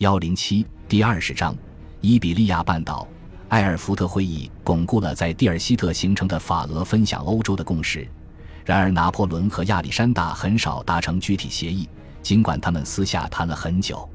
幺零七第二十章，伊比利亚半岛，埃尔福特会议巩固了在蒂尔希特形成的法俄分享欧洲的共识。然而，拿破仑和亚历山大很少达成具体协议，尽管他们私下谈了很久。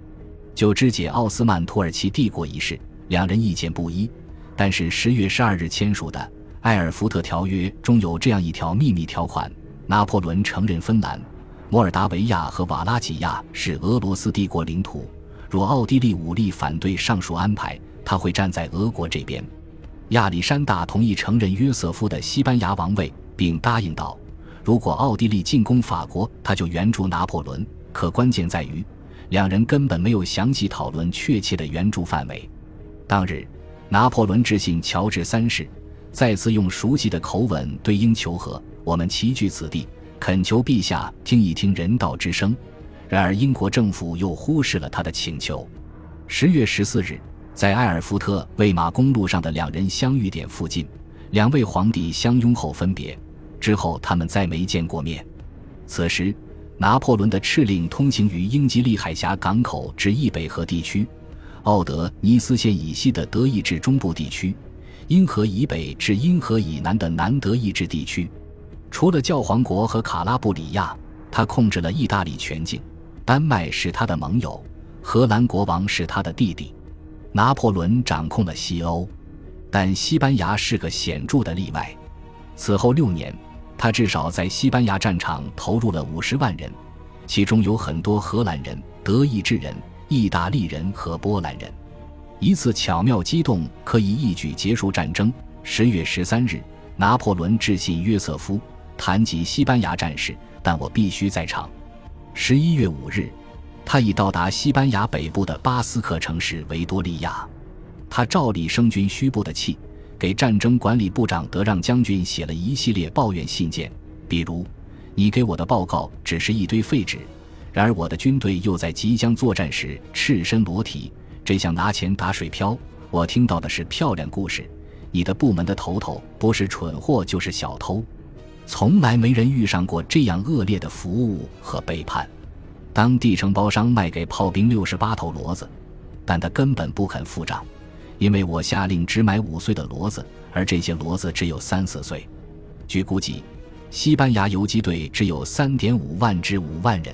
就肢解奥斯曼土耳其帝国一事，两人意见不一。但是十月十二日签署的埃尔福特条约中有这样一条秘密条款：拿破仑承认芬兰、摩尔达维亚和瓦拉几亚是俄罗斯帝国领土。若奥地利武力反对上述安排，他会站在俄国这边。亚历山大同意承认约瑟夫的西班牙王位，并答应道：如果奥地利进攻法国，他就援助拿破仑。可关键在于，两人根本没有详细讨论确切的援助范围。当日。拿破仑致信乔治三世，再次用熟悉的口吻对英求和：“我们齐聚此地，恳求陛下听一听人道之声。”然而，英国政府又忽视了他的请求。十月十四日，在埃尔福特魏玛公路上的两人相遇点附近，两位皇帝相拥后分别。之后，他们再没见过面。此时，拿破仑的敕令通行于英吉利海峡港口至易北河地区。奥德尼斯县以西的德意志中部地区，因河以北至因河以南的南德意志地区，除了教皇国和卡拉布里亚，他控制了意大利全境。丹麦是他的盟友，荷兰国王是他的弟弟。拿破仑掌控了西欧，但西班牙是个显著的例外。此后六年，他至少在西班牙战场投入了五十万人，其中有很多荷兰人、德意志人。意大利人和波兰人，一次巧妙机动可以一举结束战争。十月十三日，拿破仑致信约瑟夫，谈及西班牙战事，但我必须在场。十一月五日，他已到达西班牙北部的巴斯克城市维多利亚。他照例生军虚部的气，给战争管理部长德让将军写了一系列抱怨信件，比如：“你给我的报告只是一堆废纸。”然而，我的军队又在即将作战时赤身裸体，这像拿钱打水漂。我听到的是漂亮故事。你的部门的头头不是蠢货就是小偷，从来没人遇上过这样恶劣的服务和背叛。当地承包商卖给炮兵六十八头骡子，但他根本不肯付账，因为我下令只买五岁的骡子，而这些骡子只有三四岁。据估计，西班牙游击队只有三点五万至五万人。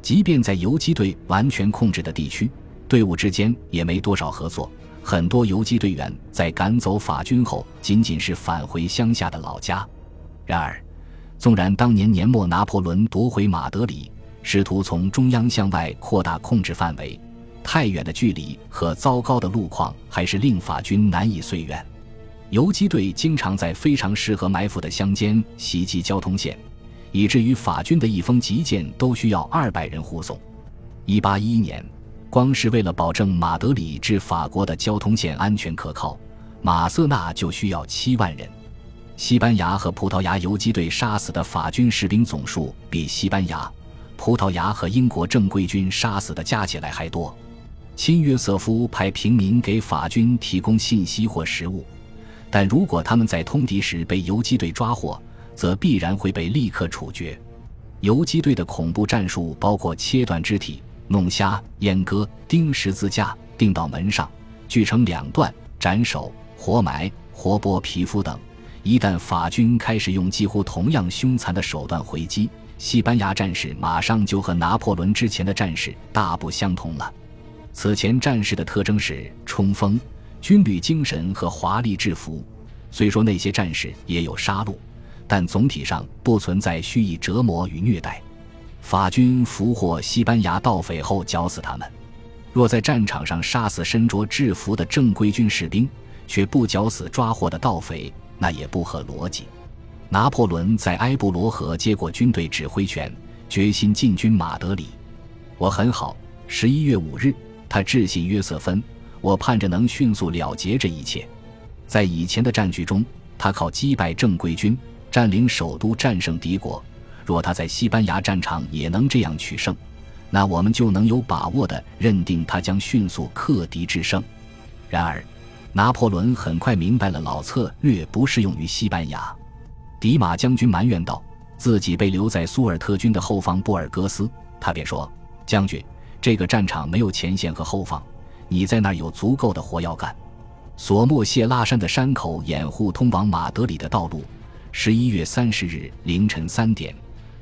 即便在游击队完全控制的地区，队伍之间也没多少合作。很多游击队员在赶走法军后，仅仅是返回乡下的老家。然而，纵然当年年末拿破仑夺回马德里，试图从中央向外扩大控制范围，太远的距离和糟糕的路况还是令法军难以遂远。游击队经常在非常适合埋伏的乡间袭击交通线。以至于法军的一封急件都需要二百人护送。一八一一年，光是为了保证马德里至法国的交通线安全可靠，马瑟纳就需要七万人。西班牙和葡萄牙游击队杀死的法军士兵总数比西班牙、葡萄牙和英国正规军杀死的加起来还多。亲约瑟夫派平民给法军提供信息或食物，但如果他们在通敌时被游击队抓获，则必然会被立刻处决。游击队的恐怖战术包括切断肢体、弄瞎、阉割、钉十字架、钉到门上、锯成两段、斩首、活埋、活剥皮肤等。一旦法军开始用几乎同样凶残的手段回击，西班牙战士马上就和拿破仑之前的战士大不相同了。此前战士的特征是冲锋、军旅精神和华丽制服，虽说那些战士也有杀戮。但总体上不存在蓄意折磨与虐待。法军俘获西班牙盗匪后绞死他们。若在战场上杀死身着制服的正规军士兵，却不绞死抓获的盗匪，那也不合逻辑。拿破仑在埃布罗河接过军队指挥权，决心进军马德里。我很好。十一月五日，他致信约瑟芬：“我盼着能迅速了结这一切。”在以前的战局中，他靠击败正规军。占领首都，战胜敌国。若他在西班牙战场也能这样取胜，那我们就能有把握的认定他将迅速克敌制胜。然而，拿破仑很快明白了老策略不适用于西班牙。迪马将军埋怨道：“自己被留在苏尔特军的后方布尔戈斯。”他便说：“将军，这个战场没有前线和后方，你在那儿有足够的活要干。索莫谢拉山的山口掩护通往马德里的道路。十一月三十日凌晨三点，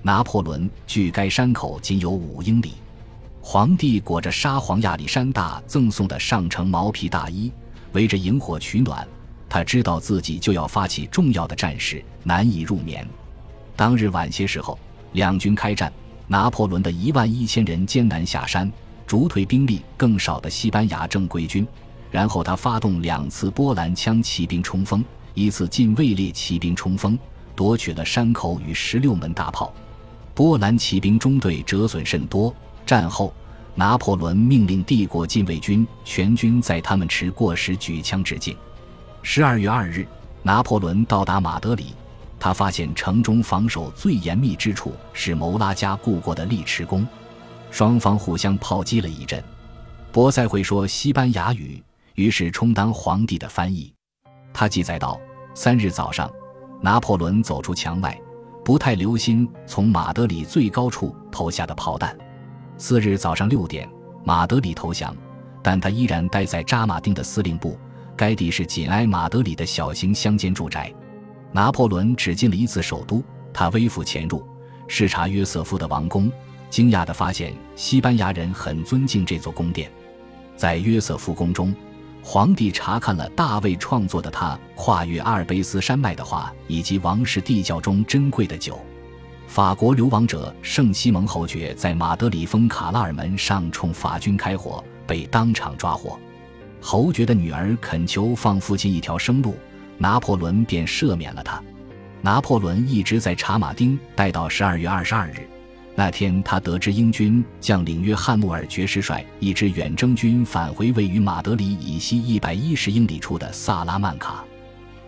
拿破仑距该山口仅有五英里。皇帝裹着沙皇亚历山大赠送的上乘毛皮大衣，围着萤火取暖。他知道自己就要发起重要的战事，难以入眠。当日晚些时候，两军开战，拿破仑的一万一千人艰难下山，逐退兵力更少的西班牙正规军。然后他发动两次波兰枪骑兵冲锋，一次近卫列骑兵冲锋，夺取了山口与十六门大炮。波兰骑兵中队折损甚多。战后，拿破仑命令帝国禁卫军全军在他们持过时举枪致敬。十二月二日，拿破仑到达马德里，他发现城中防守最严密之处是谋拉加固过的利池宫，双方互相炮击了一阵。博塞会说西班牙语，于是充当皇帝的翻译。他记载道：三日早上，拿破仑走出墙外，不太留心从马德里最高处投下的炮弹。次日早上六点，马德里投降，但他依然待在扎马丁的司令部。该地是紧挨马德里的小型乡间住宅。拿破仑只进了一次首都，他微服潜入，视察约瑟夫的王宫，惊讶地发现西班牙人很尊敬这座宫殿。在约瑟夫宫中，皇帝查看了大卫创作的他跨越阿尔卑斯山脉的画，以及王室地窖中珍贵的酒。法国流亡者圣西蒙侯爵在马德里封卡拉尔门上冲法军开火，被当场抓获。侯爵的女儿恳求放父亲一条生路，拿破仑便赦免了他。拿破仑一直在查马丁待到十二月二十二日，那天他得知英军将领约翰·穆尔爵士率一支远征军返回位于马德里以西一百一十英里处的萨拉曼卡。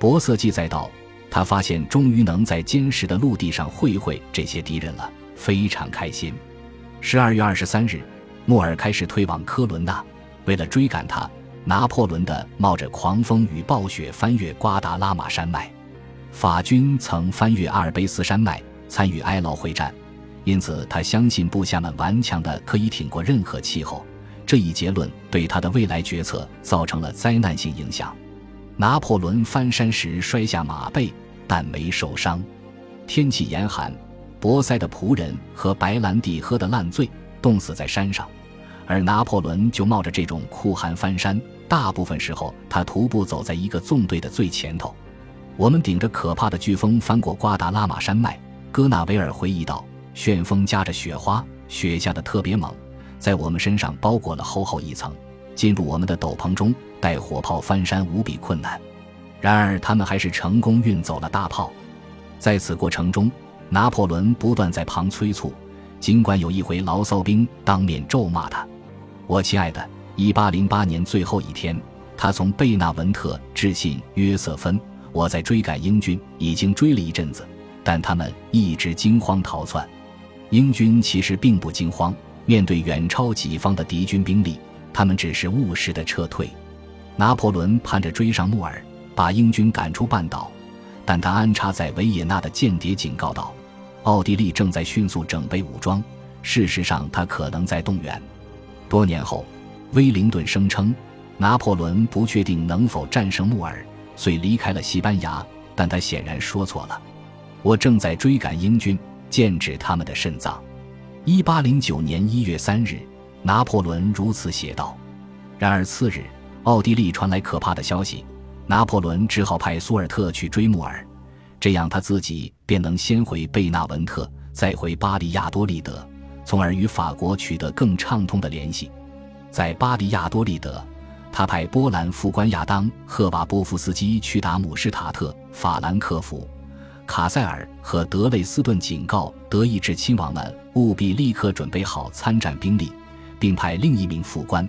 博瑟记载道，他发现终于能在坚实的陆地上会会这些敌人了，非常开心。十二月二十三日，穆尔开始退往科伦纳，为了追赶他。拿破仑的冒着狂风与暴雪翻越瓜达拉马山脉，法军曾翻越阿尔卑斯山脉参与埃劳会战，因此他相信部下们顽强的可以挺过任何气候。这一结论对他的未来决策造成了灾难性影响。拿破仑翻山时摔下马背，但没受伤。天气严寒，博塞的仆人和白兰地喝得烂醉，冻死在山上。而拿破仑就冒着这种酷寒翻山，大部分时候他徒步走在一个纵队的最前头。我们顶着可怕的飓风翻过瓜达拉马山脉，戈纳维尔回忆道：“旋风夹着雪花，雪下的特别猛，在我们身上包裹了厚厚一层，进入我们的斗篷中，带火炮翻山无比困难。然而他们还是成功运走了大炮。在此过程中，拿破仑不断在旁催促，尽管有一回牢骚兵当面咒骂他。”我亲爱的，一八零八年最后一天，他从贝纳文特致信约瑟芬：“我在追赶英军，已经追了一阵子，但他们一直惊慌逃窜。英军其实并不惊慌，面对远超己方的敌军兵力，他们只是务实的撤退。拿破仑盼着追上穆尔，把英军赶出半岛，但他安插在维也纳的间谍警告道：奥地利正在迅速整备武装，事实上，他可能在动员。多年后，威灵顿声称，拿破仑不确定能否战胜穆尔，遂离开了西班牙。但他显然说错了。我正在追赶英军，剑指他们的肾脏。一八零九年一月三日，拿破仑如此写道。然而次日，奥地利传来可怕的消息，拿破仑只好派苏尔特去追穆尔，这样他自己便能先回贝纳文特，再回巴利亚多利德。从而与法国取得更畅通的联系。在巴黎亚多利德，他派波兰副官亚当·赫瓦波夫斯基去打姆施塔特、法兰克福、卡塞尔和德累斯顿，警告德意志亲王们务必立刻准备好参战兵力，并派另一名副官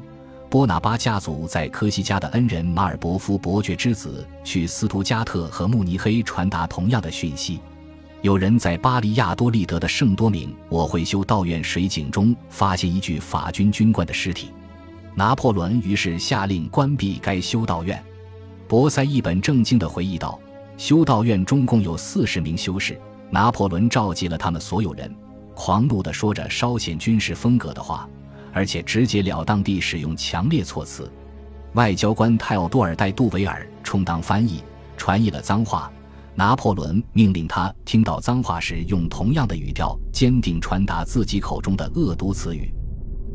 波拿巴家族在科西嘉的恩人马尔伯夫伯爵之子去斯图加特和慕尼黑传达同样的讯息。有人在巴黎亚多利德的圣多明我会修道院水井中发现一具法军军官的尸体，拿破仑于是下令关闭该修道院。博塞一本正经地回忆道：“修道院中共有四十名修士，拿破仑召集了他们所有人，狂怒地说着稍显军事风格的话，而且直截了当地使用强烈措辞。外交官泰奥多尔·戴杜维尔充当翻译，传译了脏话。拿破仑命令他听到脏话时，用同样的语调坚定传达自己口中的恶毒词语。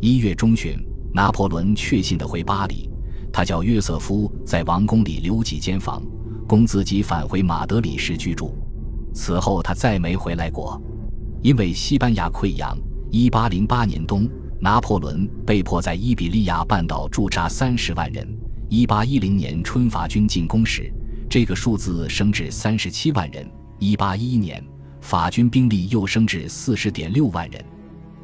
一月中旬，拿破仑确信地回巴黎，他叫约瑟夫在王宫里留几间房，供自己返回马德里时居住。此后，他再没回来过。因为西班牙溃疡，1808年冬，拿破仑被迫在伊比利亚半岛驻扎三十万人。1810年春，法军进攻时。这个数字升至三十七万人。一八一一年，法军兵力又升至四十点六万人。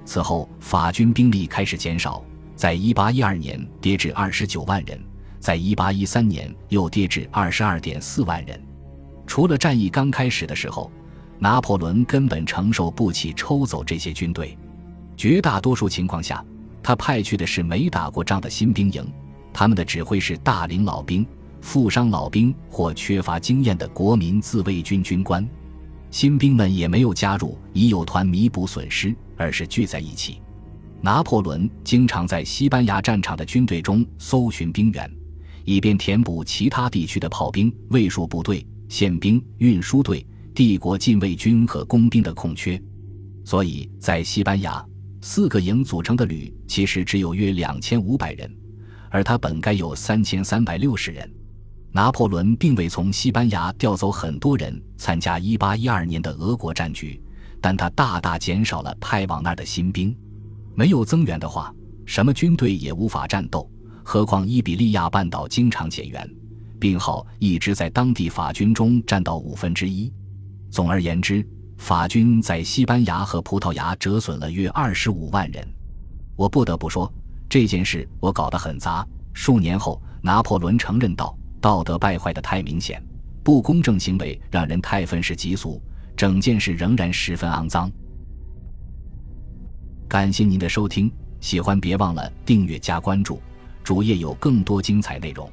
此后，法军兵力开始减少，在一八一二年跌至二十九万人，在一八一三年又跌至二十二点四万人。除了战役刚开始的时候，拿破仑根本承受不起抽走这些军队。绝大多数情况下，他派去的是没打过仗的新兵营，他们的指挥是大龄老兵。负伤老兵或缺乏经验的国民自卫军军官，新兵们也没有加入已有团弥补损失，而是聚在一起。拿破仑经常在西班牙战场的军队中搜寻兵员，以便填补其他地区的炮兵、卫戍部队、宪兵、运输队、帝国禁卫军和工兵的空缺。所以在西班牙，四个营组成的旅其实只有约两千五百人，而他本该有三千三百六十人。拿破仑并未从西班牙调走很多人参加1812年的俄国战局，但他大大减少了派往那儿的新兵。没有增援的话，什么军队也无法战斗。何况伊比利亚半岛经常减员，病号一直在当地法军中占到五分之一。总而言之，法军在西班牙和葡萄牙折损了约二十五万人。我不得不说，这件事我搞得很杂。数年后，拿破仑承认道。道德败坏的太明显，不公正行为让人太愤世嫉俗，整件事仍然十分肮脏。感谢您的收听，喜欢别忘了订阅加关注，主页有更多精彩内容。